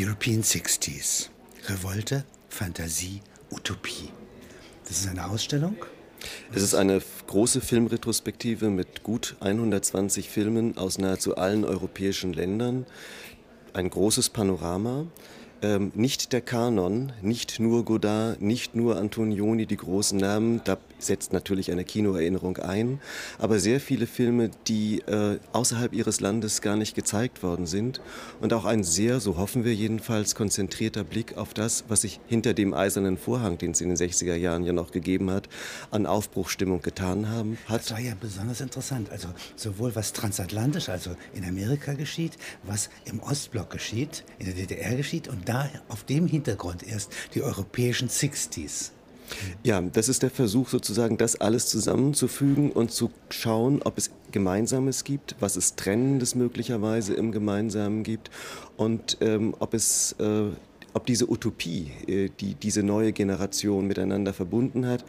European 60s. Revolte, Fantasie, Utopie. Das ist eine Ausstellung? Es ist eine große Filmretrospektive mit gut 120 Filmen aus nahezu allen europäischen Ländern. Ein großes Panorama ähm, nicht der Kanon, nicht nur Godard, nicht nur Antonioni, die großen Namen, da setzt natürlich eine Kinoerinnerung ein, aber sehr viele Filme, die äh, außerhalb ihres Landes gar nicht gezeigt worden sind und auch ein sehr, so hoffen wir jedenfalls, konzentrierter Blick auf das, was sich hinter dem eisernen Vorhang, den es in den 60er Jahren ja noch gegeben hat, an Aufbruchstimmung getan haben. Hat das war ja besonders interessant, also sowohl was transatlantisch, also in Amerika geschieht, was im Ostblock geschieht, in der DDR geschieht und da auf dem Hintergrund erst die europäischen 60s. Ja, das ist der Versuch sozusagen, das alles zusammenzufügen und zu schauen, ob es Gemeinsames gibt, was es Trennendes möglicherweise im Gemeinsamen gibt und ähm, ob es äh, ob diese Utopie, äh, die diese neue Generation miteinander verbunden hat,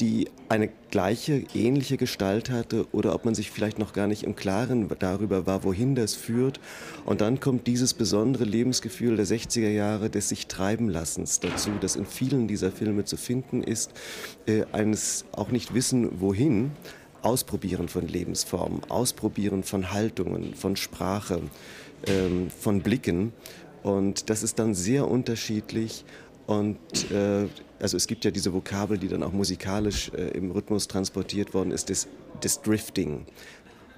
die eine gleiche, ähnliche Gestalt hatte oder ob man sich vielleicht noch gar nicht im Klaren darüber war, wohin das führt. Und dann kommt dieses besondere Lebensgefühl der 60er Jahre des sich treiben lassens dazu, das in vielen dieser Filme zu finden ist, äh, eines auch nicht wissen, wohin, Ausprobieren von Lebensformen, Ausprobieren von Haltungen, von Sprache, ähm, von Blicken. Und das ist dann sehr unterschiedlich und äh, also es gibt ja diese Vokabel, die dann auch musikalisch äh, im Rhythmus transportiert worden ist, des, des Drifting.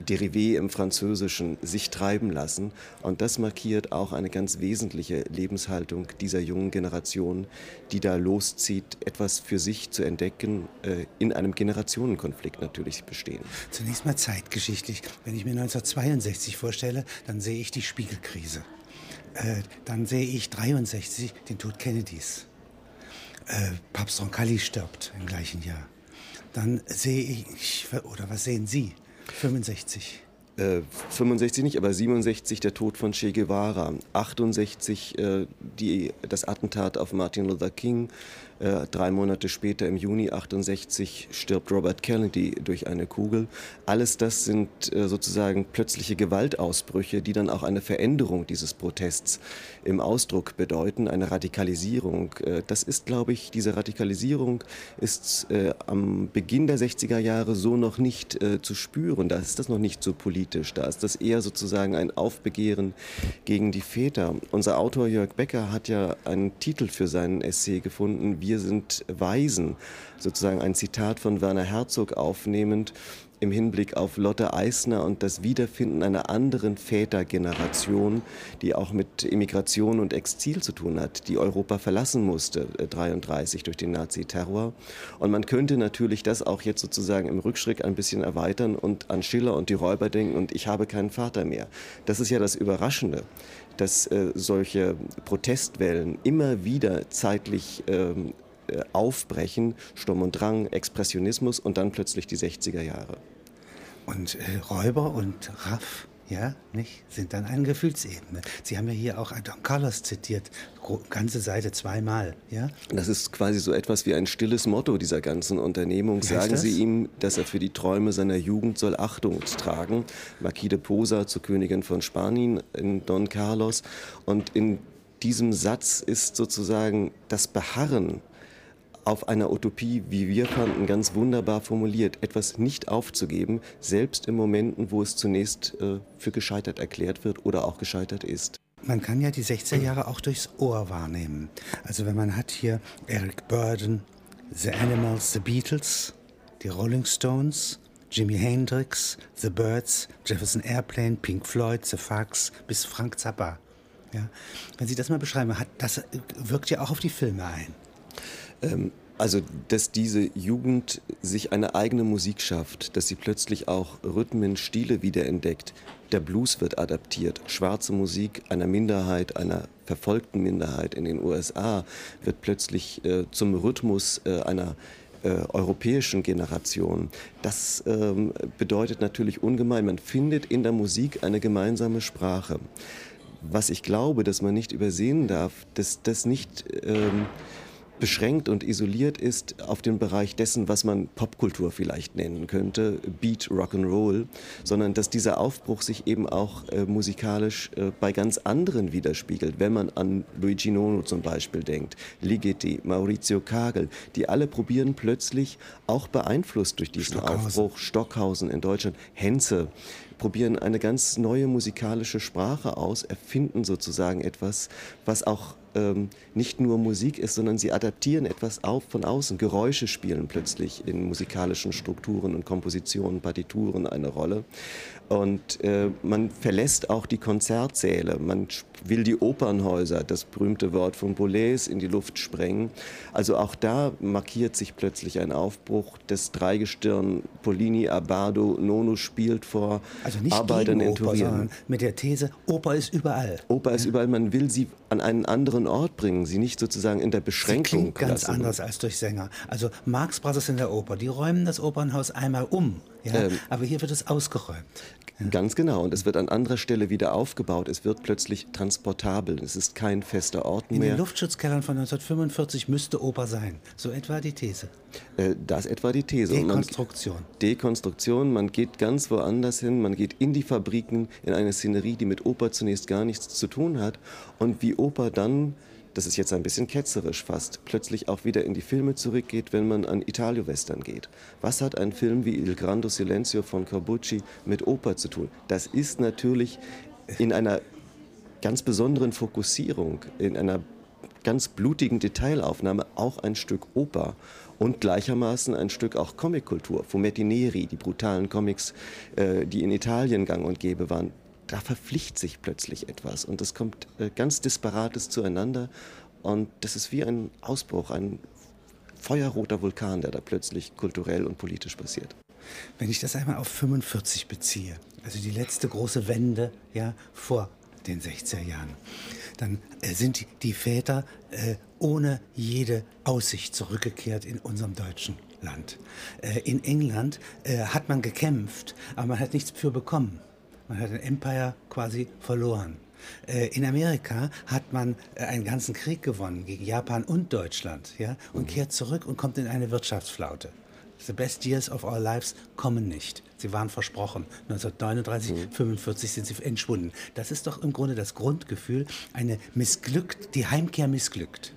Derivé im Französischen, sich treiben lassen. Und das markiert auch eine ganz wesentliche Lebenshaltung dieser jungen Generation, die da loszieht, etwas für sich zu entdecken, äh, in einem Generationenkonflikt natürlich bestehen. Zunächst mal zeitgeschichtlich. Wenn ich mir 1962 vorstelle, dann sehe ich die Spiegelkrise. Äh, dann sehe ich 63 den Tod Kennedys. Äh, Papst Roncalli stirbt im gleichen Jahr. Dann sehe ich, oder was sehen Sie? 65. Äh, 65 nicht, aber 67 der Tod von Che Guevara, 68 äh, die, das Attentat auf Martin Luther King, äh, drei Monate später, im Juni 68, stirbt Robert Kennedy durch eine Kugel. Alles das sind äh, sozusagen plötzliche Gewaltausbrüche, die dann auch eine Veränderung dieses Protests im Ausdruck bedeuten, eine Radikalisierung. Äh, das ist, glaube ich, diese Radikalisierung ist am Beginn der 60er Jahre so noch nicht zu spüren. Da ist das noch nicht so politisch. Da ist das eher sozusagen ein Aufbegehren gegen die Väter. Unser Autor Jörg Becker hat ja einen Titel für seinen Essay gefunden, wir sind Weisen, sozusagen ein Zitat von Werner Herzog aufnehmend im Hinblick auf Lotte Eisner und das Wiederfinden einer anderen Vätergeneration, die auch mit Immigration und Exil zu tun hat, die Europa verlassen musste, äh, 33 durch den Nazi-Terror. Und man könnte natürlich das auch jetzt sozusagen im Rückschritt ein bisschen erweitern und an Schiller und die Räuber denken und ich habe keinen Vater mehr. Das ist ja das Überraschende dass äh, solche Protestwellen immer wieder zeitlich ähm, äh, aufbrechen, Sturm und Drang, Expressionismus und dann plötzlich die 60er Jahre. Und äh, Räuber und Raff, ja, nicht, sind dann eine Gefühlsebene. Sie haben ja hier auch Don Carlos zitiert, ganze Seite zweimal, ja? Das ist quasi so etwas wie ein stilles Motto dieser ganzen Unternehmung. Sagen Sie ihm, dass er für die Träume seiner Jugend soll Achtung tragen. Marquis de Posa zur Königin von Spanien in Don Carlos. Und in diesem Satz ist sozusagen das Beharren auf einer Utopie, wie wir fanden, ganz wunderbar formuliert, etwas nicht aufzugeben, selbst in Momenten, wo es zunächst äh, für gescheitert erklärt wird oder auch gescheitert ist. Man kann ja die 60er Jahre auch durchs Ohr wahrnehmen. Also wenn man hat hier Eric Burden, The Animals, The Beatles, die Rolling Stones, Jimi Hendrix, The Birds, Jefferson Airplane, Pink Floyd, The Fugs bis Frank Zappa. Ja? Wenn Sie das mal beschreiben, hat, das wirkt ja auch auf die Filme ein. Ähm, also, dass diese Jugend sich eine eigene Musik schafft, dass sie plötzlich auch Rhythmen, Stile wiederentdeckt. Der Blues wird adaptiert. Schwarze Musik einer Minderheit, einer verfolgten Minderheit in den USA wird plötzlich äh, zum Rhythmus äh, einer äh, europäischen Generation. Das ähm, bedeutet natürlich ungemein, man findet in der Musik eine gemeinsame Sprache. Was ich glaube, dass man nicht übersehen darf, dass das nicht... Ähm, beschränkt und isoliert ist auf den Bereich dessen, was man Popkultur vielleicht nennen könnte, Beat, Rock'n'Roll, sondern dass dieser Aufbruch sich eben auch äh, musikalisch äh, bei ganz anderen widerspiegelt, wenn man an Luigi Nono zum Beispiel denkt, Ligeti, Maurizio Kagel, die alle probieren plötzlich, auch beeinflusst durch diesen Stockhausen. Aufbruch, Stockhausen in Deutschland, Henze, probieren eine ganz neue musikalische Sprache aus, erfinden sozusagen etwas, was auch ähm, nicht nur Musik ist, sondern sie adaptieren etwas auf von außen. Geräusche spielen plötzlich in musikalischen Strukturen und Kompositionen, Partituren eine Rolle. Und äh, man verlässt auch die Konzertsäle, man will die Opernhäuser, das berühmte Wort von Boulez, in die Luft sprengen. Also auch da markiert sich plötzlich ein Aufbruch. Das Dreigestirn Polini, Abado, Nono spielt vor also nicht Arbeitern in Oper, Turin. mit der These, Oper ist überall. Oper ist überall, man will sie an einen anderen Ort bringen, sie nicht sozusagen in der Beschränkung sie klingt ganz anders als durch Sänger. Also Marx Brothers in der Oper, die räumen das Opernhaus einmal um. Ja? Ähm, aber hier wird es ausgeräumt. Ja. Ganz genau. Und es wird an anderer Stelle wieder aufgebaut. Es wird plötzlich transportabel. Es ist kein fester Ort mehr. In den Luftschutzkellern von 1945 müsste Oper sein. So etwa die These. Äh, das etwa die These. Dekonstruktion. Man, Dekonstruktion. Man geht ganz woanders hin. Man geht in die Fabriken, in eine Szenerie, die mit Oper zunächst gar nichts zu tun hat. Und wie Oper dann das ist jetzt ein bisschen ketzerisch fast, plötzlich auch wieder in die Filme zurückgeht, wenn man an Italio-Western geht. Was hat ein Film wie Il Grande Silenzio von Corbucci mit Oper zu tun? Das ist natürlich in einer ganz besonderen Fokussierung, in einer ganz blutigen Detailaufnahme auch ein Stück Oper und gleichermaßen ein Stück auch Comickultur. Fumetti Neri, die brutalen Comics, äh, die in Italien gang und gäbe waren, da verpflichtet sich plötzlich etwas und es kommt äh, ganz Disparates zueinander und das ist wie ein Ausbruch, ein feuerroter Vulkan, der da plötzlich kulturell und politisch passiert. Wenn ich das einmal auf 45 beziehe, also die letzte große Wende ja, vor den 60er Jahren, dann äh, sind die, Väter äh, ohne jede Aussicht zurückgekehrt in unserem deutschen Land. Äh, in England äh, hat man gekämpft, aber man hat nichts für bekommen. Man hat ein Empire quasi verloren. Äh, in Amerika hat man äh, einen ganzen Krieg gewonnen gegen Japan und Deutschland ja, und mhm. kehrt zurück und kommt in eine Wirtschaftsflaute. The best years of our lives kommen nicht. Sie waren versprochen. 1939, mhm. 45 sind sie entschwunden. Das ist doch im Grunde das Grundgefühl, eine missglückt, die Heimkehr missglückt.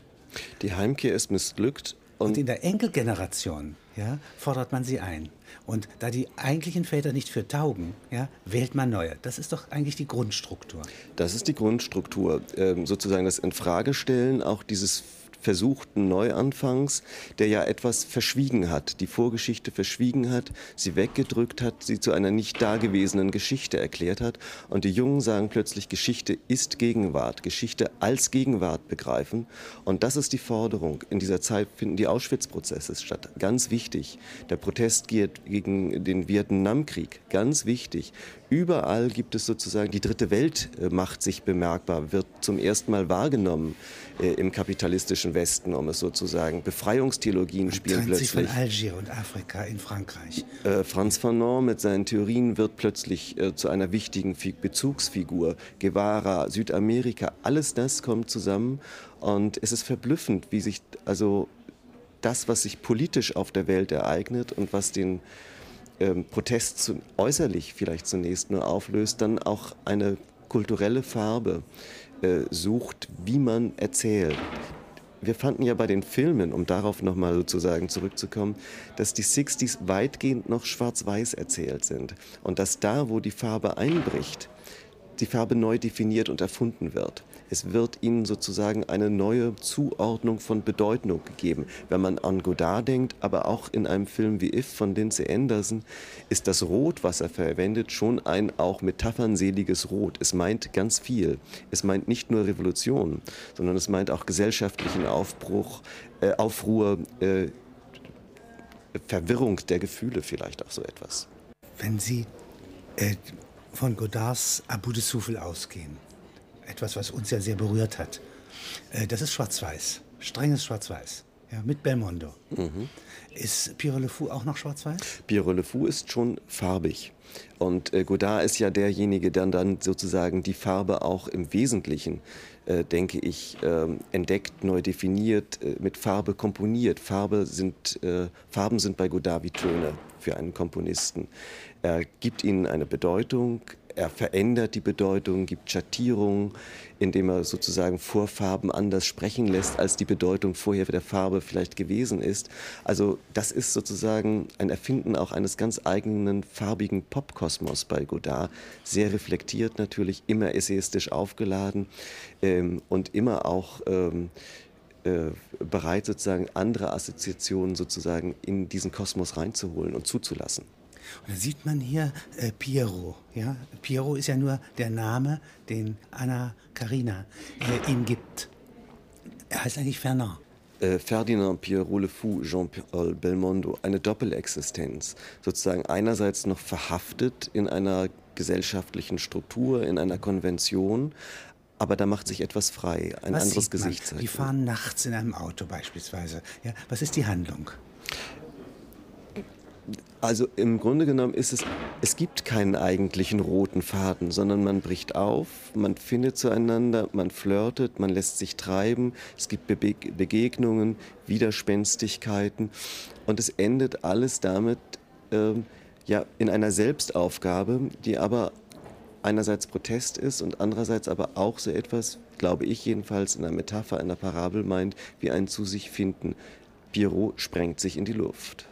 Die Heimkehr ist missglückt. Und, und in der Enkelgeneration ja, fordert man sie ein. Und da die eigentlichen Väter nicht für taugen, ja, wählt man neue. Das ist doch eigentlich die Grundstruktur. Das ist die Grundstruktur. Ähm, sozusagen das Infragestellen auch dieses versuchten Neuanfangs, der ja etwas verschwiegen hat, die Vorgeschichte verschwiegen hat, sie weggedrückt hat, sie zu einer nicht dagewesenen Geschichte erklärt hat. Und die Jungen sagen plötzlich, Geschichte ist Gegenwart, Geschichte als Gegenwart begreifen. Und das ist die Forderung. In dieser Zeit finden die Auschwitz-Prozesse statt. Ganz wichtig. Der Protest geht gegen den Vietnamkrieg. Ganz wichtig. Überall gibt es sozusagen, die dritte Welt äh, macht sich bemerkbar, wird zum ersten Mal wahrgenommen äh, im kapitalistischen Westen, um es sozusagen. Befreiungstheologien spielen plötzlich. Sich von Algier und Afrika in Frankreich. Äh, Franz Fanon mit seinen Theorien wird plötzlich äh, zu einer wichtigen Bezugsfigur. Guevara, Südamerika, alles das kommt zusammen und es ist verblüffend, wie sich also das, was sich politisch auf der Welt ereignet und was den ähm, Protest zu, äußerlich vielleicht zunächst nur auflöst, dann auch eine kulturelle Farbe äh, sucht, wie man erzählt. Wir fanden ja bei den Filmen, um darauf nochmal sozusagen zurückzukommen, dass die 60s weitgehend noch schwarz-weiß erzählt sind. Und dass da, wo die Farbe einbricht, die Farbe neu definiert und erfunden wird. Es wird ihnen sozusagen eine neue Zuordnung von Bedeutung gegeben. Wenn man an Godard denkt, aber auch in einem Film wie If von Lindsay Anderson, ist das Rot, was er verwendet, schon ein auch metaphernseliges Rot. Es meint ganz viel. Es meint nicht nur Revolution, sondern es meint auch gesellschaftlichen Aufbruch, äh, Aufruhr, äh, Verwirrung der Gefühle vielleicht auch so etwas. Wenn Sie äh, von Godards Abu de Souffle ausgehen, etwas, was uns ja sehr berührt hat. Äh, das ist schwarz-weiß, strenges schwarz-weiß. ja, mit Belmondo. Mhm. Ist Pierre Le Fou auch noch schwarz-weiß? Pierre Le Fou ist schon farbig. Und äh, Godard ist ja derjenige, der dann sozusagen die Farbe auch im Wesentlichen, äh, denke ich, äh, entdeckt, neu definiert, äh, mit Farbe komponiert. Farbe sind, äh, Farben sind bei Godard wie Töne für einen Komponisten. Er gibt ihnen eine Bedeutung, er verändert die Bedeutung, gibt Schattierungen, indem er sozusagen Vorfarben anders sprechen lässt, als die Bedeutung vorher der Farbe vielleicht gewesen ist. Also das ist sozusagen ein Erfinden auch eines ganz eigenen farbigen Popkosmos bei Godard. Sehr reflektiert natürlich, immer essayistisch aufgeladen ähm, und immer auch ähm, äh, bereit, sozusagen andere Assoziationen sozusagen in diesen Kosmos reinzuholen und zuzulassen. Und da sieht man hier äh, Piero. Ja? Piero ist ja nur der Name, den Anna Karina äh, ihm gibt. Er heißt eigentlich Fernand. Äh, Ferdinand Pierrot Le Fou, Jean-Paul Belmondo, eine Doppelexistenz. Sozusagen einerseits noch verhaftet in einer gesellschaftlichen Struktur, in einer Konvention, aber da macht sich etwas frei, ein Was anderes Gesicht. Die fahren nachts in einem Auto beispielsweise. Ja, was ist die Handlung? Also im Grunde genommen ist es, es gibt keinen eigentlichen roten Faden, sondern man bricht auf, man findet zueinander, man flirtet, man lässt sich treiben, es gibt Be Begegnungen, Widerspenstigkeiten und es endet alles damit äh, ja, in einer Selbstaufgabe, die aber einerseits Protest ist und andererseits aber auch so etwas, glaube ich jedenfalls, in einer Metapher, einer Parabel meint, wie ein zu sich finden. Pierrot sprengt sich in die Luft.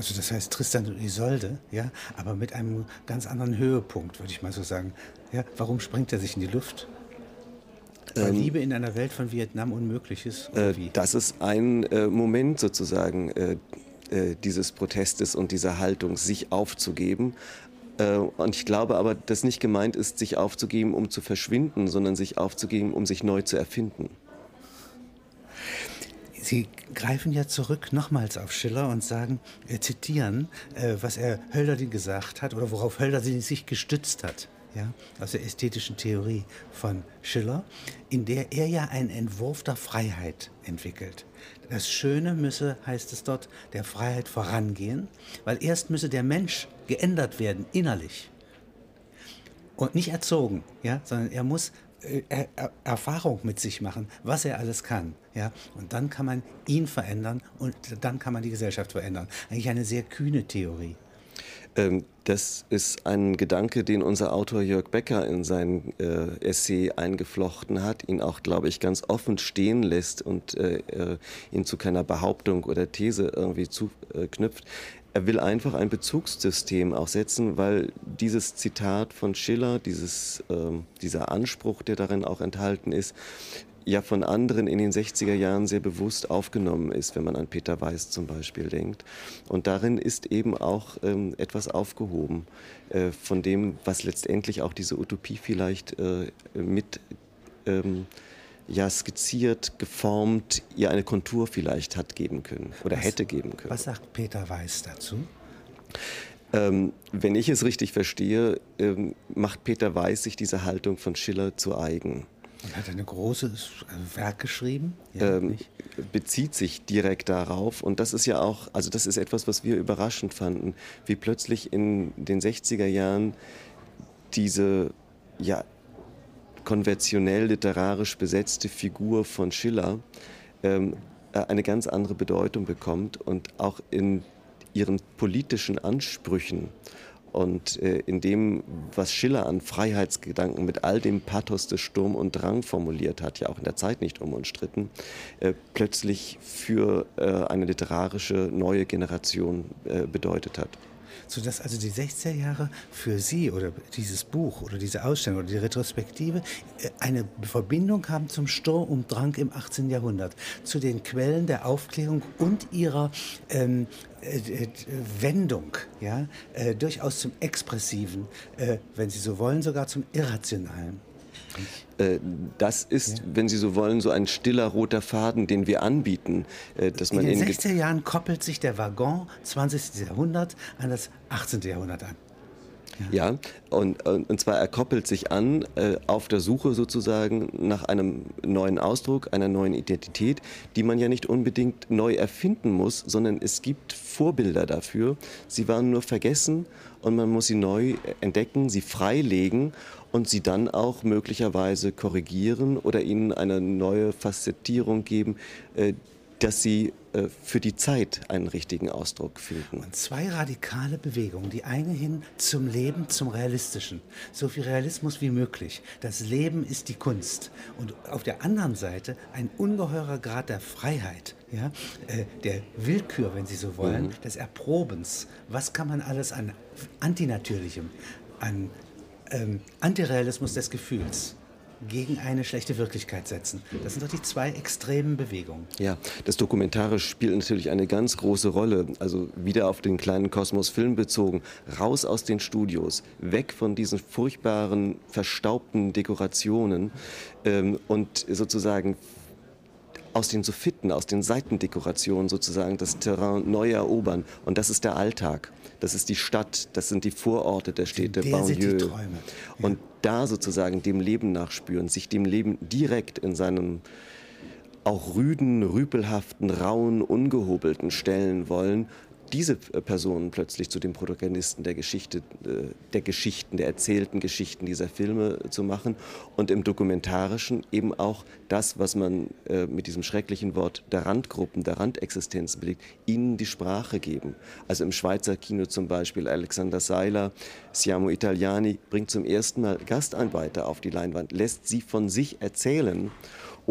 Also das heißt Tristan und Isolde, ja, aber mit einem ganz anderen Höhepunkt, würde ich mal so sagen. Ja, warum sprengt er sich in die Luft? Weil ähm, Liebe in einer Welt von Vietnam unmöglich ist? Äh, das ist ein äh, Moment sozusagen äh, äh, dieses Protestes und dieser Haltung, sich aufzugeben. Äh, und ich glaube aber, dass nicht gemeint ist, sich aufzugeben, um zu verschwinden, sondern sich aufzugeben, um sich neu zu erfinden. Sie greifen ja zurück nochmals auf Schiller und sagen, äh, zitieren, äh, was er Hölderlin gesagt hat oder worauf Hölderlin sich gestützt hat. Ja, aus der ästhetischen Theorie von Schiller, in der er ja einen Entwurf der Freiheit entwickelt. Das Schöne müsse, heißt es dort, der Freiheit vorangehen, weil erst müsse der Mensch geändert werden, innerlich. Und nicht erzogen, ja, sondern er muss äh, er Erfahrung mit sich machen, was er alles kann. Ja? Und dann kann man ihn verändern und dann kann man die Gesellschaft verändern. Eigentlich eine sehr kühne Theorie. Ähm, das ist ein Gedanke, den unser Autor Jörg Becker in sein äh, Essay eingeflochten hat, ihn auch, glaube ich, ganz offen stehen lässt und äh, äh ihn zu keiner Behauptung oder These irgendwie zuknüpft. Er will einfach ein Bezugssystem auch setzen, weil dieses Zitat von Schiller, dieses, äh, dieser Anspruch, der darin auch enthalten ist, ja von anderen in den 60er Jahren sehr bewusst aufgenommen ist, wenn man an Peter Weiß zum Beispiel denkt. Und darin ist eben auch ähm, etwas aufgehoben äh, von dem, was letztendlich auch diese Utopie vielleicht äh, mit ähm, ja, skizziert, geformt, ihr eine Kontur vielleicht hat geben können oder was, hätte geben können. Was sagt Peter Weiß dazu? Ähm, wenn ich es richtig verstehe, ähm, macht Peter Weiß sich diese Haltung von Schiller zu eigen. Und hat ein großes Werk geschrieben? Ja, ähm, bezieht sich direkt darauf. Und das ist ja auch, also das ist etwas, was wir überraschend fanden, wie plötzlich in den 60er Jahren diese ja, konventionell literarisch besetzte Figur von Schiller ähm, äh, eine ganz andere Bedeutung bekommt und auch in ihren politischen Ansprüchen und äh, in dem, was Schiller an Freiheitsgedanken mit all dem Pathos des Sturm und Drang formuliert hat, ja auch in der Zeit nicht unumstritten, äh, plötzlich für äh, eine literarische neue Generation äh, bedeutet hat sodass also die 60er Jahre für Sie oder dieses Buch oder diese Ausstellung oder die Retrospektive äh, eine Verbindung haben zum Sturm und Drang im 18. Jahrhundert, zu den Quellen der Aufklärung und ihrer ähm, äh, äh, Wendung, ja, äh, durchaus zum Expressiven, äh, wenn Sie so wollen, sogar zum Irrationalen. Äh, das ist, ja. wenn Sie so wollen, so ein stiller roter Faden, den wir anbieten. Äh, dass man in den 60er Jahren koppelt sich der Waggon 20. Jahrhundert an das 18. Jahrhundert an. Ja, ja und, und zwar er koppelt sich an äh, auf der Suche sozusagen nach einem neuen Ausdruck, einer neuen Identität, die man ja nicht unbedingt neu erfinden muss, sondern es gibt Vorbilder dafür. Sie waren nur vergessen und man muss sie neu entdecken, sie freilegen und sie dann auch möglicherweise korrigieren oder ihnen eine neue Facettierung geben, äh, dass sie äh, für die Zeit einen richtigen Ausdruck finden. Und zwei radikale Bewegungen. Die eine hin zum Leben, zum Realistischen. So viel Realismus wie möglich. Das Leben ist die Kunst. Und auf der anderen Seite ein ungeheurer Grad der Freiheit. Ja, äh, der Willkür, wenn Sie so wollen, mhm. des Erprobens. Was kann man alles an Antinatürlichem, an ähm, Antirealismus des Gefühls gegen eine schlechte Wirklichkeit setzen. Das sind doch die zwei extremen Bewegungen. Ja, das Dokumentarisch spielt natürlich eine ganz große Rolle. Also wieder auf den kleinen Kosmos Film bezogen. Raus aus den Studios, weg von diesen furchtbaren, verstaubten Dekorationen ähm, und sozusagen aus den Soffitten, aus den Seitendekorationen sozusagen das Terrain neu erobern. Und das ist der Alltag. Das ist die Stadt, das sind die Vororte der Städte, der Banlieue. Ja. Und da sozusagen dem Leben nachspüren, sich dem Leben direkt in seinem auch rüden, rüpelhaften, rauen, ungehobelten stellen wollen diese äh, Personen plötzlich zu den Protagonisten der Geschichte, äh, der Geschichten, der erzählten Geschichten dieser Filme zu machen und im Dokumentarischen eben auch das, was man äh, mit diesem schrecklichen Wort der Randgruppen, der Randexistenz belegt, ihnen die Sprache geben. Also im Schweizer Kino zum Beispiel Alexander Seiler, Siamo Italiani bringt zum ersten Mal Gastarbeiter auf die Leinwand, lässt sie von sich erzählen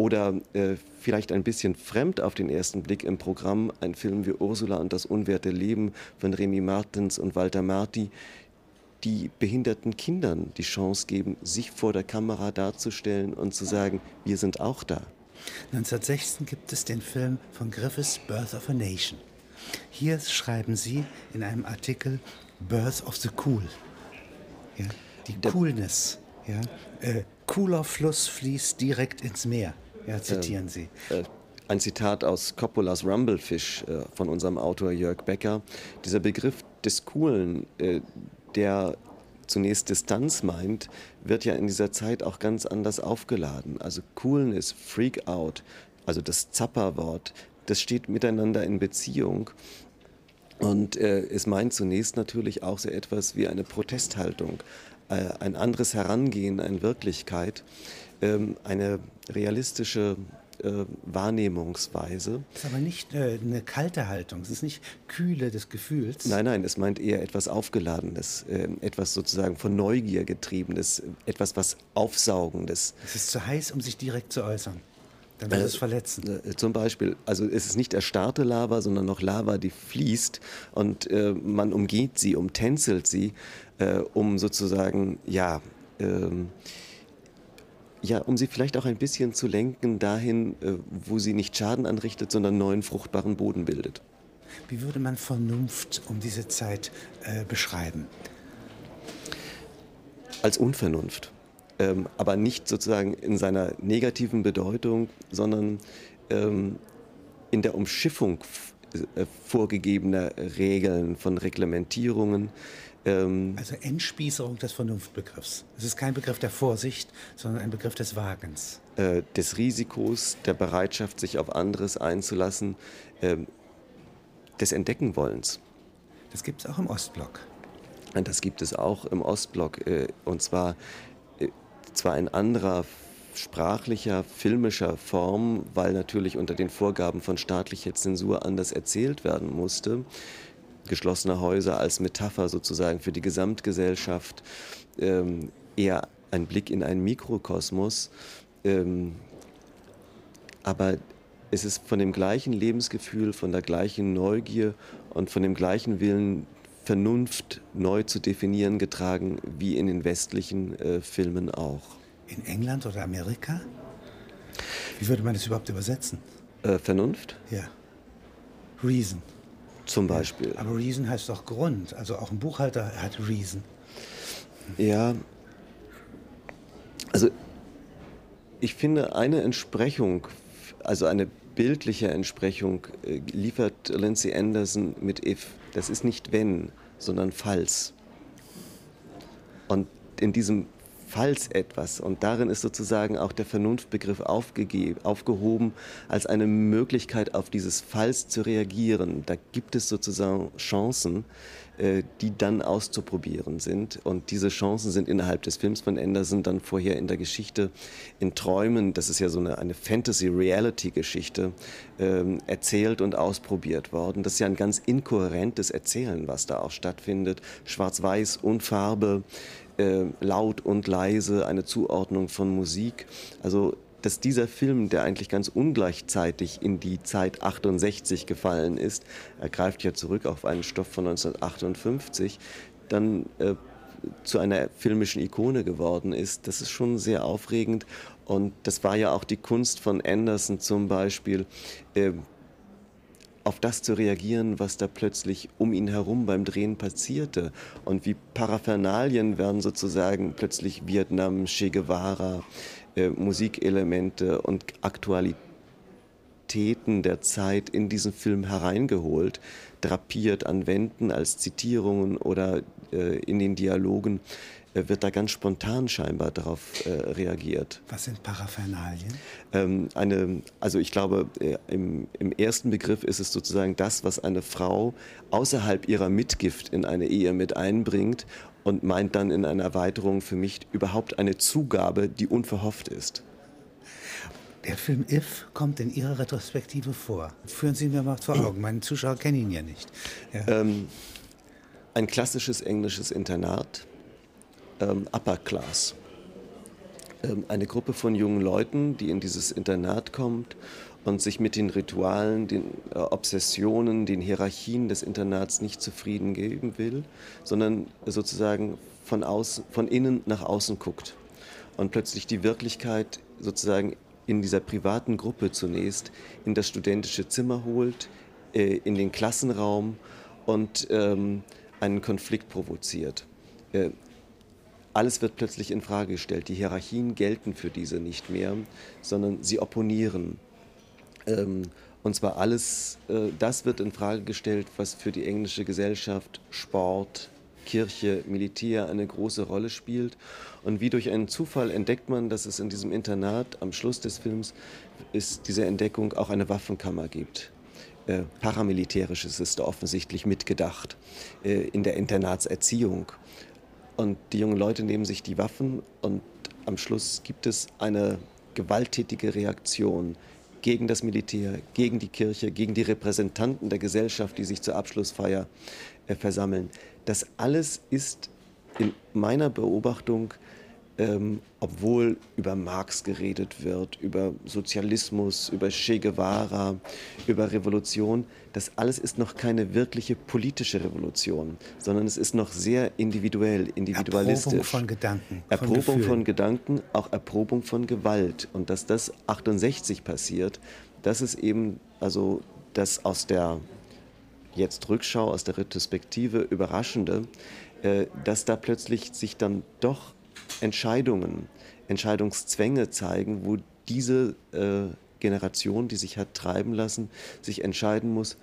oder äh, vielleicht ein bisschen fremd auf den ersten Blick im Programm ein Film wie Ursula und das unwerte Leben von Remy Martens und Walter Marti, die behinderten Kindern die Chance geben, sich vor der Kamera darzustellen und zu sagen, wir sind auch da. 1916 gibt es den Film von Griffiths Birth of a Nation. Hier schreiben Sie in einem Artikel Birth of the Cool. Ja, die der Coolness. Ja, äh, cooler Fluss fließt direkt ins Meer. Ja, zitieren Sie. Äh, ein Zitat aus Coppolas Rumblefish äh, von unserem Autor Jörg Becker. Dieser Begriff des Coolen, äh, der zunächst Distanz meint, wird ja in dieser Zeit auch ganz anders aufgeladen. Also Coolness, Freak Out, also das Zapperwort, das steht miteinander in Beziehung. Und äh, es meint zunächst natürlich auch so etwas wie eine Protesthaltung, äh, ein anderes Herangehen an Wirklichkeit, ähm, eine realistische äh, Wahrnehmungsweise. Das ist aber nicht äh, eine kalte Haltung, es ist nicht Kühle des Gefühls. Nein, nein, es meint eher etwas Aufgeladenes, äh, etwas sozusagen von Neugier getriebenes, etwas was Aufsaugendes. Es ist zu heiß, um sich direkt zu äußern. Dann wird äh, es verletzen. Äh, zum Beispiel, also es ist nicht erstarrte Lava, sondern noch Lava, die fließt und man umgeht sie, umtänzelt sie, um sozusagen, ja, ähm, ja, um sie vielleicht auch ein bisschen zu lenken dahin, äh, wo sie nicht Schaden anrichtet, sondern neuen fruchtbaren Boden bildet. Wie würde man Vernunft um diese Zeit äh, beschreiben? Als Unvernunft. Ähm, aber nicht sozusagen in seiner negativen Bedeutung, sondern ähm, in der Umschiffung vorgegebener Regeln, von Reglementierungen, ähm also Entspießerung des Vernunftbegriffs. Es ist kein Begriff der Vorsicht, sondern ein Begriff des Wagens. Äh, des Risikos, der Bereitschaft, sich auf anderes einzulassen, äh, des Entdeckenwollens. Das gibt es auch im Ostblock. Das gibt es auch im Ostblock. Äh, und zwar, äh, zwar in anderer sprachlicher, filmischer Form, weil natürlich unter den Vorgaben von staatlicher Zensur anders erzählt werden musste geschlossene Häuser als Metapher sozusagen für die Gesamtgesellschaft, ähm, eher ein Blick in einen Mikrokosmos. Ähm, aber es ist von dem gleichen Lebensgefühl, von der gleichen Neugier und von dem gleichen Willen, Vernunft neu zu definieren, getragen wie in den westlichen äh, Filmen auch. In England oder Amerika? Wie würde man das überhaupt übersetzen? Äh, Vernunft? Ja. Reason. Zum Beispiel. Aber Reason heißt doch Grund. Also auch ein Buchhalter hat Reason. Ja. Also ich finde eine Entsprechung, also eine bildliche Entsprechung äh, liefert Lindsay Anderson mit If. Das ist nicht wenn, sondern falls. Und in diesem falls etwas. Und darin ist sozusagen auch der Vernunftbegriff aufgehoben als eine Möglichkeit, auf dieses Falls zu reagieren. Da gibt es sozusagen Chancen, äh, die dann auszuprobieren sind. Und diese Chancen sind innerhalb des Films von Anderson dann vorher in der Geschichte, in Träumen, das ist ja so eine, eine Fantasy-Reality-Geschichte, ähm, erzählt und ausprobiert worden. Das ist ja ein ganz inkohärentes Erzählen, was da auch stattfindet. Schwarz-Weiß und Farbe, äh, laut und leise, eine Zuordnung von Musik. Also dass dieser Film, der eigentlich ganz ungleichzeitig in die Zeit 68 gefallen ist, er greift ja zurück auf einen Stoff von 1958, dann äh, zu einer filmischen Ikone geworden ist, das ist schon sehr aufregend. Und das war ja auch die Kunst von Anderson zum Beispiel, äh, auf das zu reagieren, was da plötzlich um ihn herum beim Drehen passierte. Und wie Paraphernalien werden sozusagen plötzlich Vietnam, Che Guevara, äh, Musikelemente und Aktualitäten der Zeit in diesen Film hereingeholt, drapiert an Wänden als Zitierungen oder äh, in den Dialogen wird da ganz spontan scheinbar darauf äh, reagiert. Was sind Paraphernalien? Ähm, eine, also ich glaube, äh, im, im, ersten Begriff ist es sozusagen das, was eine Frau außerhalb ihrer Mitgift in eine Ehe mit einbringt und meint dann in einer Erweiterung für mich überhaupt eine Zugabe, die unverhofft ist. Der Film If kommt in Ihrer Retrospektive vor. Führen Sie mir mal vor Augen. Meine Zuschauer kennen ihn ja nicht. Ja. Ähm, ein klassisches englisches Internat, ähm, Upper Class. Ähm, eine Gruppe von jungen Leuten, die in dieses Internat kommt und sich mit den Ritualen, den äh, Obsessionen, den Hierarchien des Internats nicht zufrieden geben will, sondern sozusagen von, außen, von innen nach außen guckt und plötzlich die Wirklichkeit sozusagen in dieser privaten Gruppe zunächst in das studentische Zimmer holt, äh, in den Klassenraum und ähm, einen Konflikt provoziert. Äh, alles wird plötzlich in Frage gestellt. Die Hierarchien gelten für diese nicht mehr, sondern sie opponieren. Ähm, und zwar alles, äh, das wird in Frage gestellt, was für die englische Gesellschaft Sport, Kirche, Militär eine große Rolle spielt. Und wie durch einen Zufall entdeckt man, dass es in diesem Internat am Schluss des Films ist diese Entdeckung auch eine Waffenkammer gibt. Äh, paramilitärisches ist offensichtlich mitgedacht äh, in der Internatserziehung. Und die jungen Leute nehmen sich die Waffen und am Schluss gibt es eine gewalttätige Reaktion gegen das Militär, gegen die Kirche, gegen die Repräsentanten der Gesellschaft, die sich zur Abschlussfeier äh, versammeln. Das alles ist in meiner Beobachtung ähm, obwohl über Marx geredet wird, über Sozialismus, über Che Guevara, über Revolution, das alles ist noch keine wirkliche politische Revolution, sondern es ist noch sehr individuell, individualistisch. Erprobung von Gedanken. Erprobung von, von Gedanken, auch Erprobung von Gewalt. Und dass das 68 passiert, das ist eben also das aus der jetzt Rückschau, aus der Retrospektive Überraschende, äh, dass da plötzlich sich dann doch Entscheidungen, Entscheidungszwänge zeigen, wo diese äh, Generation, die sich hat treiben lassen, sich entscheiden muss,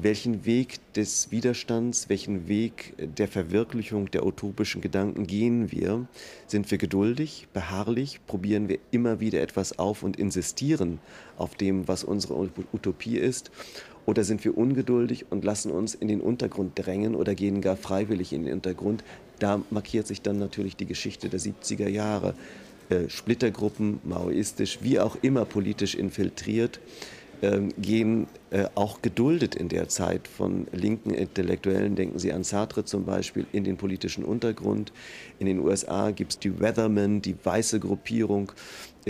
welchen Weg des Widerstands, welchen Weg der Verwirklichung der utopischen Gedanken gehen wir? Sind wir geduldig, beharrlich, probieren wir immer wieder etwas auf und insistieren auf dem, was unsere Utopie ist? Oder sind wir ungeduldig und lassen uns in den Untergrund drängen oder gehen gar freiwillig in den Untergrund? Da markiert sich dann natürlich die Geschichte der 70er Jahre. Äh, Splittergruppen, maoistisch, wie auch immer politisch infiltriert, gehen äh, auch geduldet in der Zeit von linken Intellektuellen, denken Sie an Sartre zum Beispiel, in den politischen Untergrund. In den USA gibt es die Weathermen, die weiße Gruppierung,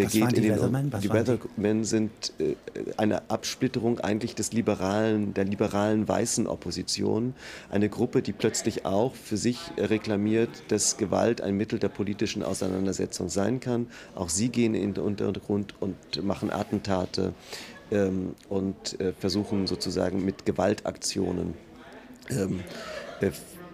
was geht die in Weathermen? die Weathermen sind äh, eine Absplitterung eigentlich des liberalen, der liberalen weißen Opposition. Eine Gruppe, die plötzlich auch für sich reklamiert, dass Gewalt ein Mittel der politischen Auseinandersetzung sein kann. Auch sie gehen in den Untergrund und machen Attentate ähm, und äh, versuchen sozusagen mit Gewaltaktionen ähm, äh,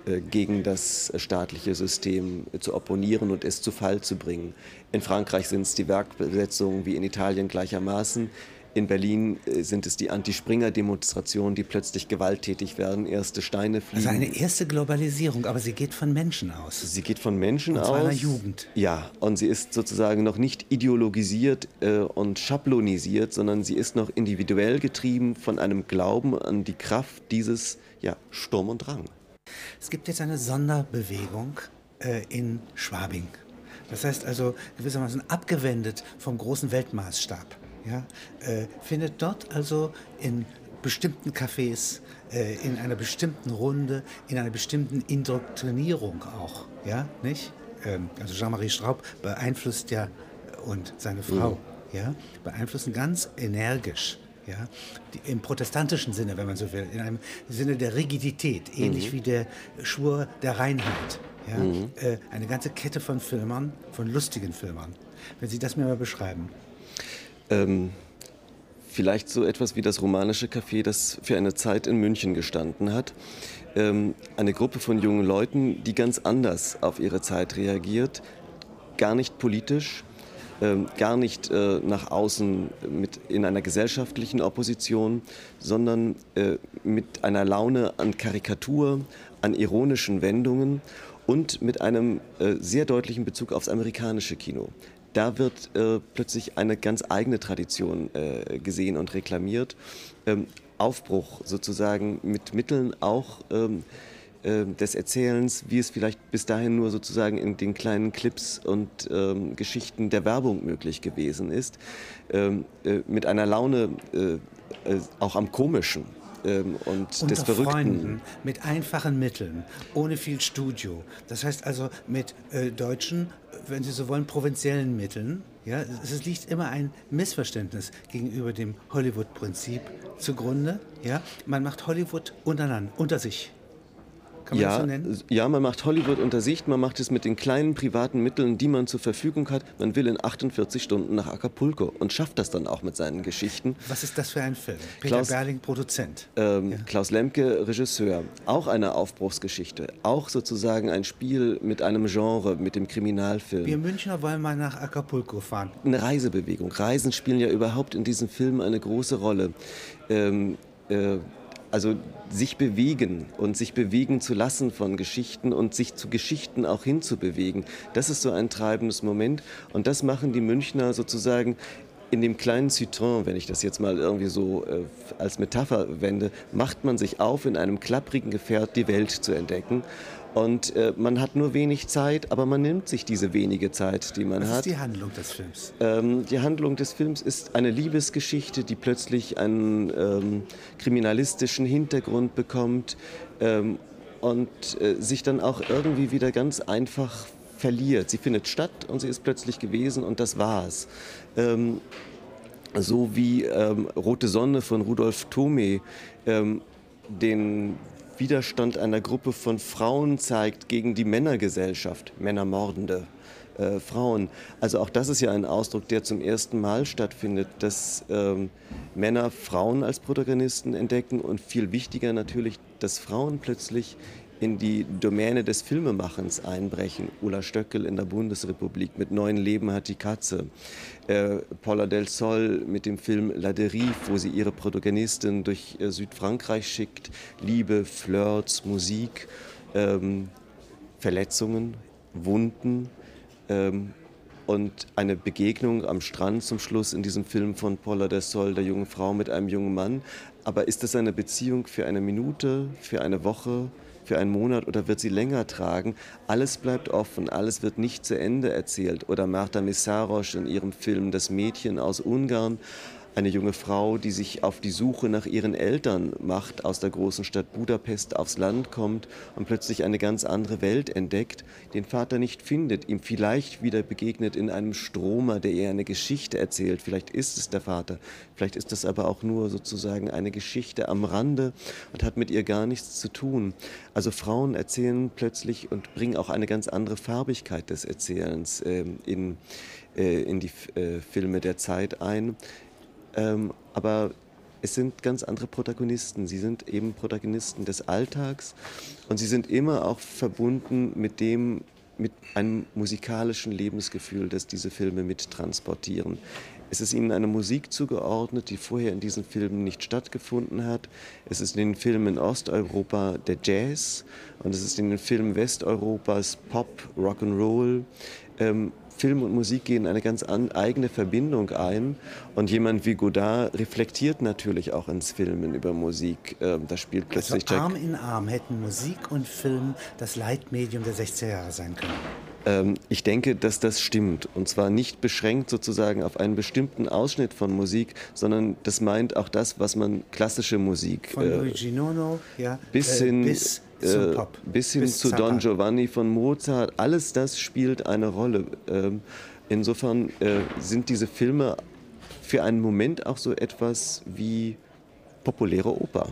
äh, gegen das staatliche System zu opponieren und es zu Fall zu bringen. In Frankreich sind es die Werkbesetzungen wie in Italien gleichermaßen. In Berlin äh, sind es die Anti-Springer-Demonstrationen, die plötzlich gewalttätig werden, erste Steine fliegen. Also eine erste Globalisierung, aber sie geht von Menschen aus. Sie geht von Menschen und zwar aus. Einer Jugend. Ja, und sie ist sozusagen noch nicht ideologisiert äh, und schablonisiert, sondern sie ist noch individuell getrieben von einem Glauben an die Kraft dieses ja, Sturm und Drang. Es gibt jetzt eine Sonderbewegung äh, in Schwabing. Das heißt also gewissermaßen abgewendet vom großen Weltmaßstab ja, äh, findet dort also in bestimmten Cafés, äh, in einer bestimmten Runde, in einer bestimmten Indoktrinierung auch, ja, nicht? Ähm, also Jean-Marie Straub beeinflusst ja und seine Frau, mhm. ja, beeinflussen ganz energisch ja, die, im protestantischen Sinne, wenn man so will, in einem Sinne der Rigidität, ähnlich mhm. wie der Schwur der Reinheit. Ja, mhm. äh, eine ganze Kette von Filmern, von lustigen Filmern. Wenn Sie das mir mal beschreiben. Ähm, vielleicht so etwas wie das romanische Café, das für eine Zeit in München gestanden hat. Ähm, eine Gruppe von jungen Leuten, die ganz anders auf ihre Zeit reagiert, gar nicht politisch, ähm, gar nicht äh, nach außen mit in einer gesellschaftlichen Opposition, sondern äh, mit einer Laune an Karikatur, an ironischen Wendungen und mit einem äh, sehr deutlichen Bezug aufs amerikanische Kino da wird äh, plötzlich eine ganz eigene Tradition äh, gesehen und reklamiert. Ähm, Aufbruch sozusagen mit Mitteln auch ähm, äh, des Erzählens, wie es vielleicht bis dahin nur sozusagen in den kleinen Clips und ähm, Geschichten der Werbung möglich gewesen ist, ähm, äh, mit einer Laune äh, äh, auch am Komischen ähm, und Unter des Verrückten. Freunden, mit einfachen Mitteln, ohne viel Studio. Das heißt also mit äh, deutschen, wenn Sie so wollen, provinziellen Mitteln. Ja, es liegt immer ein Missverständnis gegenüber dem Hollywood-Prinzip zugrunde. Ja, man macht Hollywood untereinander, unter sich. Kann man ja, das so nennen? Ja, man macht Hollywood unter Sicht, man macht es mit den kleinen privaten Mitteln, die man zur Verfügung hat. Man will in 48 Stunden nach Acapulco und schafft das dann auch mit seinen Geschichten. Was ist das für ein Film? Peter Klaus, Berling, Produzent. Ähm, ja. Klaus Lemke, Regisseur. Auch eine Aufbruchsgeschichte. Auch sozusagen ein Spiel mit einem Genre, mit dem Kriminalfilm. Wir Münchner wollen mal nach Acapulco fahren. Eine Reisebewegung. Reisen spielen ja überhaupt in diesem Film eine große Rolle. Ähm, äh, also sich bewegen und sich bewegen zu lassen von Geschichten und sich zu Geschichten auch hinzubewegen. Das ist so ein treibendes Moment und das machen die Münchner sozusagen in dem kleinen Citroën, wenn ich das jetzt mal irgendwie so äh, als Metapher wende, macht man sich auf, in einem klapprigen Gefährt die Welt zu entdecken. Und äh, man hat nur wenig Zeit, aber man nimmt sich diese wenige Zeit, die man Was hat. Was ist die Handlung des Films? Ähm, die Handlung des Films ist eine Liebesgeschichte, die plötzlich einen ähm, kriminalistischen Hintergrund bekommt ähm, und äh, sich dann auch irgendwie wieder ganz einfach verliert. Sie findet statt und sie ist plötzlich gewesen und das war's. Ähm, so wie ähm, Rote Sonne von Rudolf Thome ähm, den Widerstand einer Gruppe von Frauen zeigt gegen die Männergesellschaft, Männermordende äh, Frauen. Also auch das ist ja ein Ausdruck, der zum ersten Mal stattfindet, dass ähm, Männer Frauen als Protagonisten entdecken und viel wichtiger natürlich, dass Frauen plötzlich in die Domäne des Filmemachens einbrechen. Ulla Stöckel in der Bundesrepublik mit Neuen Leben hat die Katze. Äh, Paula del Sol mit dem Film La Derive, wo sie ihre Protagonistin durch äh, Südfrankreich schickt. Liebe, Flirts, Musik, ähm, Verletzungen, Wunden. Ähm, und eine Begegnung am Strand zum Schluss in diesem Film von Paula del Sol, der jungen Frau mit einem jungen Mann. Aber ist das eine Beziehung für eine Minute, für eine Woche, für einen Monat oder wird sie länger tragen. Alles bleibt offen, alles wird nicht zu Ende erzählt. Oder Marta Missaros in ihrem Film Das Mädchen aus Ungarn eine junge Frau, die sich auf die Suche nach ihren Eltern macht, aus der großen Stadt Budapest aufs Land kommt und plötzlich eine ganz andere Welt entdeckt, den Vater nicht findet, ihm vielleicht wieder begegnet in einem Stromer, der ihr eine Geschichte erzählt. Vielleicht ist es der Vater, vielleicht ist es aber auch nur sozusagen eine Geschichte am Rande und hat mit ihr gar nichts zu tun. Also Frauen erzählen plötzlich und bringen auch eine ganz andere Farbigkeit des Erzählens äh, in, äh, in die äh, Filme der Zeit ein. Ähm, aber es sind ganz andere Protagonisten. Sie sind eben Protagonisten des Alltags und sie sind immer auch verbunden mit dem, mit einem musikalischen Lebensgefühl, das diese Filme mittransportieren. Es ist ihnen eine Musik zugeordnet, die vorher in diesen Filmen nicht stattgefunden hat. Es ist in den Filmen in Osteuropa der Jazz und es ist in den Filmen Westeuropas Pop, Rock'n'Roll. Ähm, Film und Musik gehen eine ganz an, eigene Verbindung ein. Und jemand wie Godard reflektiert natürlich auch ins Filmen über Musik. Ähm, da spielt plötzlich also Arm in Arm hätten Musik und Film das Leitmedium der 60er Jahre sein können. Ähm, ich denke, dass das stimmt. Und zwar nicht beschränkt sozusagen auf einen bestimmten Ausschnitt von Musik, sondern das meint auch das, was man klassische Musik. Von äh, Luigi Nono, ja, bis äh, hin, bis äh, bis hin bis zu Zappa. Don Giovanni von Mozart, alles das spielt eine Rolle. Ähm, insofern äh, sind diese Filme für einen Moment auch so etwas wie populäre Oper.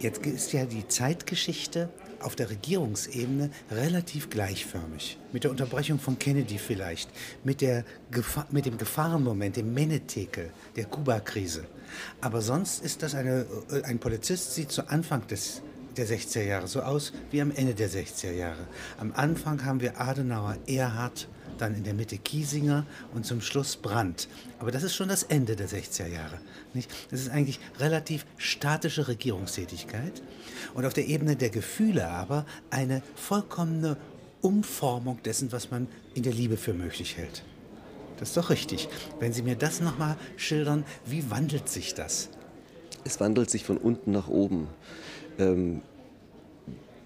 Jetzt ist ja die Zeitgeschichte auf der Regierungsebene relativ gleichförmig. Mit der Unterbrechung von Kennedy vielleicht, mit, der Gefahr, mit dem Gefahrenmoment, dem Menetekel, der Kuba-Krise. Aber sonst ist das eine, äh, ein Polizist sieht zu Anfang des der 60er Jahre so aus wie am Ende der 60er Jahre. Am Anfang haben wir Adenauer, Erhard, dann in der Mitte Kiesinger und zum Schluss Brandt. Aber das ist schon das Ende der 60er Jahre. Nicht? Das ist eigentlich relativ statische Regierungstätigkeit und auf der Ebene der Gefühle aber eine vollkommene Umformung dessen, was man in der Liebe für möglich hält. Das ist doch richtig. Wenn Sie mir das nochmal schildern, wie wandelt sich das? Es wandelt sich von unten nach oben. Ähm,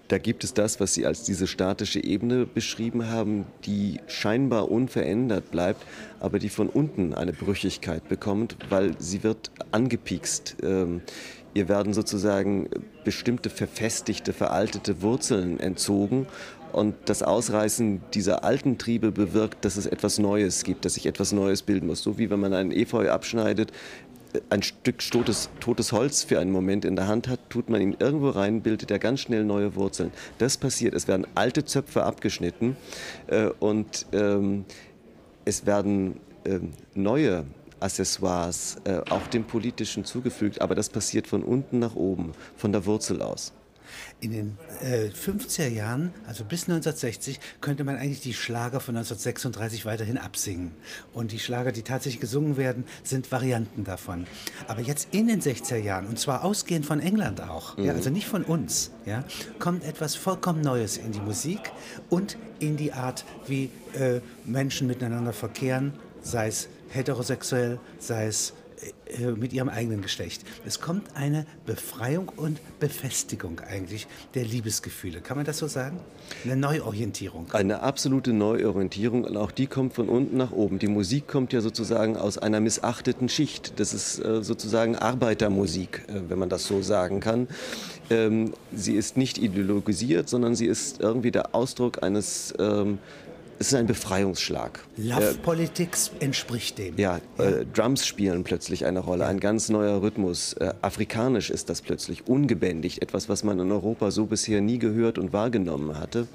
da gibt es das, was Sie als diese statische Ebene beschrieben haben, die scheinbar unverändert bleibt, aber die von unten eine Brüchigkeit bekommt, weil sie wird angepiekst. Ähm, ihr werden sozusagen bestimmte verfestigte, veraltete Wurzeln entzogen und das Ausreißen dieser alten Triebe bewirkt, dass es etwas Neues gibt, dass sich etwas Neues bilden muss. So wie wenn man einen Efeu abschneidet, ein Stück totes, totes Holz für einen Moment in der Hand hat, tut man ihn irgendwo rein, bildet er ganz schnell neue Wurzeln. Das passiert. Es werden alte Zöpfe abgeschnitten äh, und ähm, es werden äh, neue Accessoires äh, auch dem Politischen zugefügt, aber das passiert von unten nach oben, von der Wurzel aus. In den äh, 50er Jahren, also bis 1960, könnte man eigentlich die Schlager von 1936 weiterhin absingen. Und die Schlager, die tatsächlich gesungen werden, sind Varianten davon. Aber jetzt in den 60er Jahren, und zwar ausgehend von England auch, mhm. ja, also nicht von uns, ja, kommt etwas vollkommen Neues in die Musik und in die Art, wie äh, Menschen miteinander verkehren, sei es heterosexuell, sei es mit ihrem eigenen Geschlecht. Es kommt eine Befreiung und Befestigung eigentlich der Liebesgefühle. Kann man das so sagen? Eine Neuorientierung. Eine absolute Neuorientierung und auch die kommt von unten nach oben. Die Musik kommt ja sozusagen aus einer missachteten Schicht. Das ist äh, sozusagen Arbeitermusik, äh, wenn man das so sagen kann. Ähm, sie ist nicht ideologisiert, sondern sie ist irgendwie der Ausdruck eines ähm, es ist ein Befreiungsschlag. Love Politics entspricht dem. Ja, ja. Äh, Drums spielen plötzlich eine Rolle, ein ganz neuer Rhythmus. Äh, afrikanisch ist das plötzlich, ungebändigt, etwas, was man in Europa so bisher nie gehört und wahrgenommen hatte.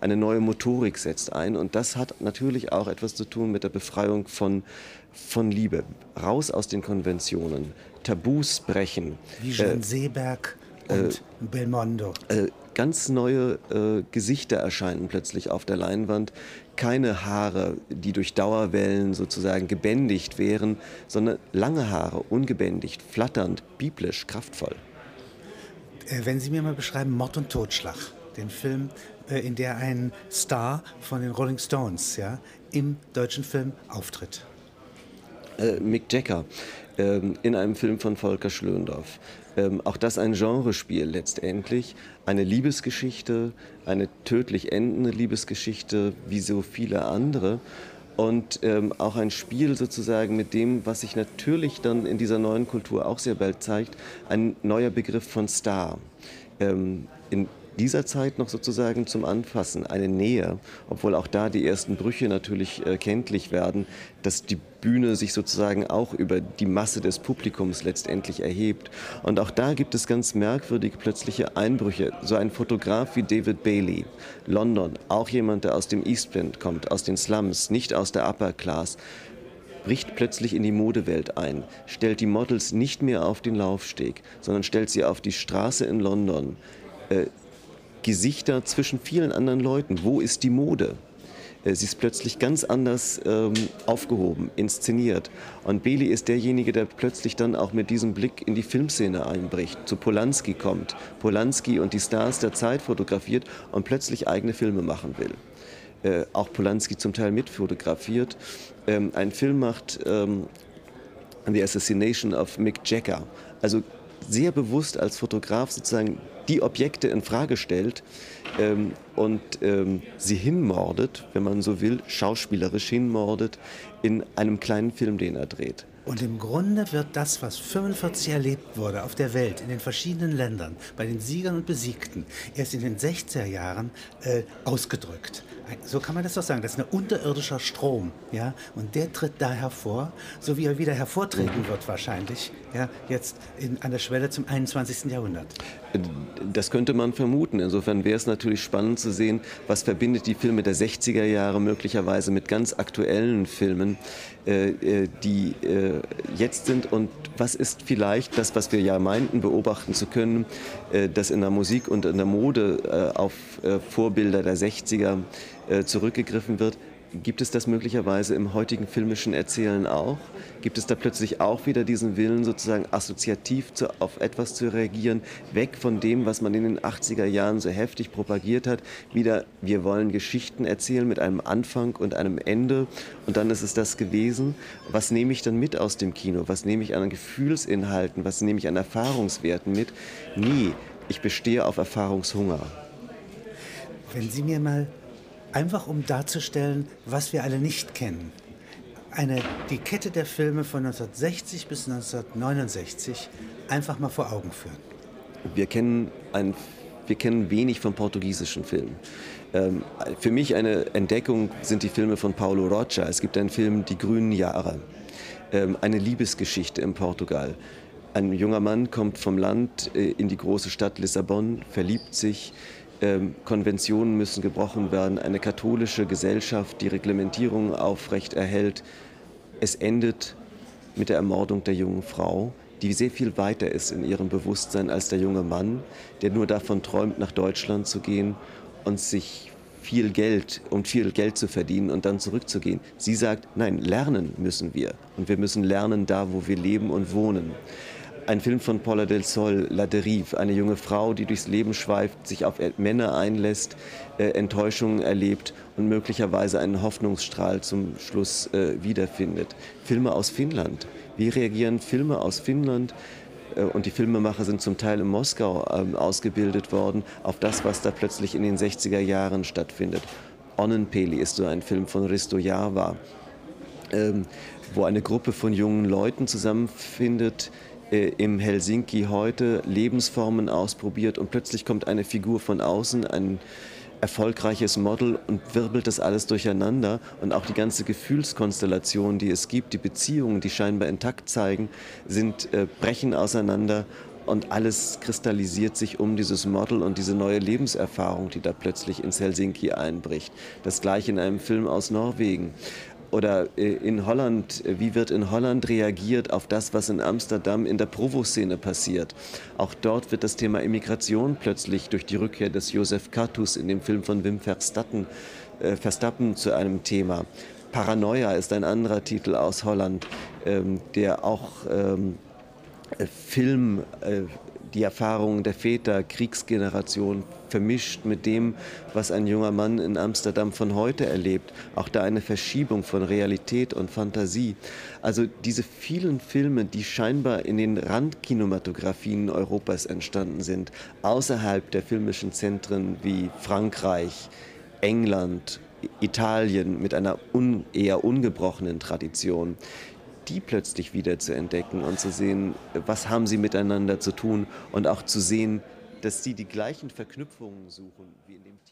Eine neue Motorik setzt ein und das hat natürlich auch etwas zu tun mit der Befreiung von, von Liebe. Raus aus den Konventionen, Tabus brechen. Wie Jean äh, Seeberg und äh, Belmondo. Ganz neue äh, Gesichter erscheinen plötzlich auf der Leinwand. Keine Haare, die durch Dauerwellen sozusagen gebändigt wären, sondern lange Haare, ungebändigt, flatternd, biblisch, kraftvoll. Äh, wenn Sie mir mal beschreiben, Mord und Totschlag, den Film, äh, in der ein Star von den Rolling Stones ja, im deutschen Film auftritt. Äh, Mick Jagger in einem Film von Volker Schlöndorff. Ähm, auch das ein Genrespiel letztendlich. Eine Liebesgeschichte, eine tödlich endende Liebesgeschichte, wie so viele andere. Und ähm, auch ein Spiel sozusagen mit dem, was sich natürlich dann in dieser neuen Kultur auch sehr bald zeigt, ein neuer Begriff von Star. Ähm, in dieser Zeit noch sozusagen zum Anfassen, eine Nähe, obwohl auch da die ersten Brüche natürlich äh, kenntlich werden, dass die Bühne sich sozusagen auch über die Masse des Publikums letztendlich erhebt. Und auch da gibt es ganz merkwürdige plötzliche Einbrüche. So ein Fotograf wie David Bailey, London, auch jemand, der aus dem East End kommt, aus den Slums, nicht aus der Upper Class, bricht plötzlich in die Modewelt ein, stellt die Models nicht mehr auf den Laufsteg, sondern stellt sie auf die Straße in London, äh, Gesichter zwischen vielen anderen Leuten. Wo ist die Mode? Äh, sie ist plötzlich ganz anders ähm, aufgehoben, inszeniert. Und Beli ist derjenige, der plötzlich dann auch mit diesem Blick in die Filmszene einbricht, zu Polanski kommt, Polanski und die Stars der Zeit fotografiert und plötzlich eigene Filme machen will. Äh, auch Polanski zum Teil mitfotografiert, ähm, einen Film macht, ähm, The Assassination of Mick Jagger. Also sehr bewusst als Fotograf sozusagen die Objekte in Frage stellt ähm, und ähm, sie hinmordet, wenn man so will, schauspielerisch hinmordet in einem kleinen Film, den er dreht. Und im Grunde wird das, was 45 erlebt wurde auf der Welt, in den verschiedenen Ländern, bei den Siegern und Besiegten, erst in den 60er Jahren äh, ausgedrückt. So kann man das doch sagen. Das ist ein unterirdischer Strom, ja, und der tritt da hervor, so wie er wieder hervortreten wird wahrscheinlich, ja, jetzt in, an der Schwelle zum 21. Jahrhundert. Das könnte man vermuten. Insofern wäre es natürlich spannend zu sehen, was verbindet die Filme der 60er Jahre möglicherweise mit ganz aktuellen Filmen, äh, äh, die äh, jetzt sind und was ist vielleicht das, was wir ja meinten, beobachten zu können, dass in der Musik und in der Mode auf Vorbilder der 60er zurückgegriffen wird, Gibt es das möglicherweise im heutigen filmischen Erzählen auch? Gibt es da plötzlich auch wieder diesen Willen, sozusagen assoziativ zu, auf etwas zu reagieren, weg von dem, was man in den 80er Jahren so heftig propagiert hat, wieder, wir wollen Geschichten erzählen mit einem Anfang und einem Ende und dann ist es das gewesen. Was nehme ich dann mit aus dem Kino? Was nehme ich an Gefühlsinhalten? Was nehme ich an Erfahrungswerten mit? Nie. Ich bestehe auf Erfahrungshunger. Wenn Sie mir mal einfach um darzustellen, was wir alle nicht kennen. Eine, die Kette der Filme von 1960 bis 1969 einfach mal vor Augen führen. Wir kennen, ein, wir kennen wenig von portugiesischen Filmen. Ähm, für mich eine Entdeckung sind die Filme von Paulo Rocha. Es gibt einen Film Die grünen Jahre, ähm, eine Liebesgeschichte in Portugal. Ein junger Mann kommt vom Land äh, in die große Stadt Lissabon, verliebt sich, Konventionen müssen gebrochen werden, eine katholische Gesellschaft die Reglementierung aufrecht erhält. Es endet mit der Ermordung der jungen Frau, die sehr viel weiter ist in ihrem Bewusstsein als der junge Mann, der nur davon träumt, nach Deutschland zu gehen und sich viel Geld, um viel Geld zu verdienen und dann zurückzugehen. Sie sagt, nein, lernen müssen wir. Und wir müssen lernen da, wo wir leben und wohnen. Ein Film von Paula del Sol, La Derive, eine junge Frau, die durchs Leben schweift, sich auf Männer einlässt, äh, Enttäuschungen erlebt und möglicherweise einen Hoffnungsstrahl zum Schluss äh, wiederfindet. Filme aus Finnland. Wie reagieren Filme aus Finnland? Äh, und die Filmemacher sind zum Teil in Moskau ähm, ausgebildet worden, auf das, was da plötzlich in den 60er Jahren stattfindet. Onnenpeli ist so ein Film von Risto Jarva, ähm, wo eine Gruppe von jungen Leuten zusammenfindet, im Helsinki heute Lebensformen ausprobiert und plötzlich kommt eine Figur von außen, ein erfolgreiches Model und wirbelt das alles durcheinander und auch die ganze Gefühlskonstellation, die es gibt, die Beziehungen, die scheinbar intakt zeigen, sind äh, brechen auseinander und alles kristallisiert sich um dieses Model und diese neue Lebenserfahrung, die da plötzlich ins Helsinki einbricht. Das gleiche in einem Film aus Norwegen. Oder äh, in Holland, äh, wie wird in Holland reagiert auf das, was in Amsterdam in der Provo-Szene passiert? Auch dort wird das Thema Immigration plötzlich durch die Rückkehr des Josef Katus in dem Film von Wim Verstappen, äh, Verstappen zu einem Thema. Paranoia ist ein anderer Titel aus Holland, ähm, der auch ähm, Film äh, die Erfahrungen der Väter, Kriegsgeneration vermischt mit dem, was ein junger Mann in Amsterdam von heute erlebt. Auch da eine Verschiebung von Realität und Fantasie. Also diese vielen Filme, die scheinbar in den Randkinematografien Europas entstanden sind, außerhalb der filmischen Zentren wie Frankreich, England, Italien mit einer un eher ungebrochenen Tradition, die plötzlich wieder zu entdecken und zu sehen, was haben sie miteinander zu tun und auch zu sehen, dass sie die gleichen Verknüpfungen suchen wie in dem.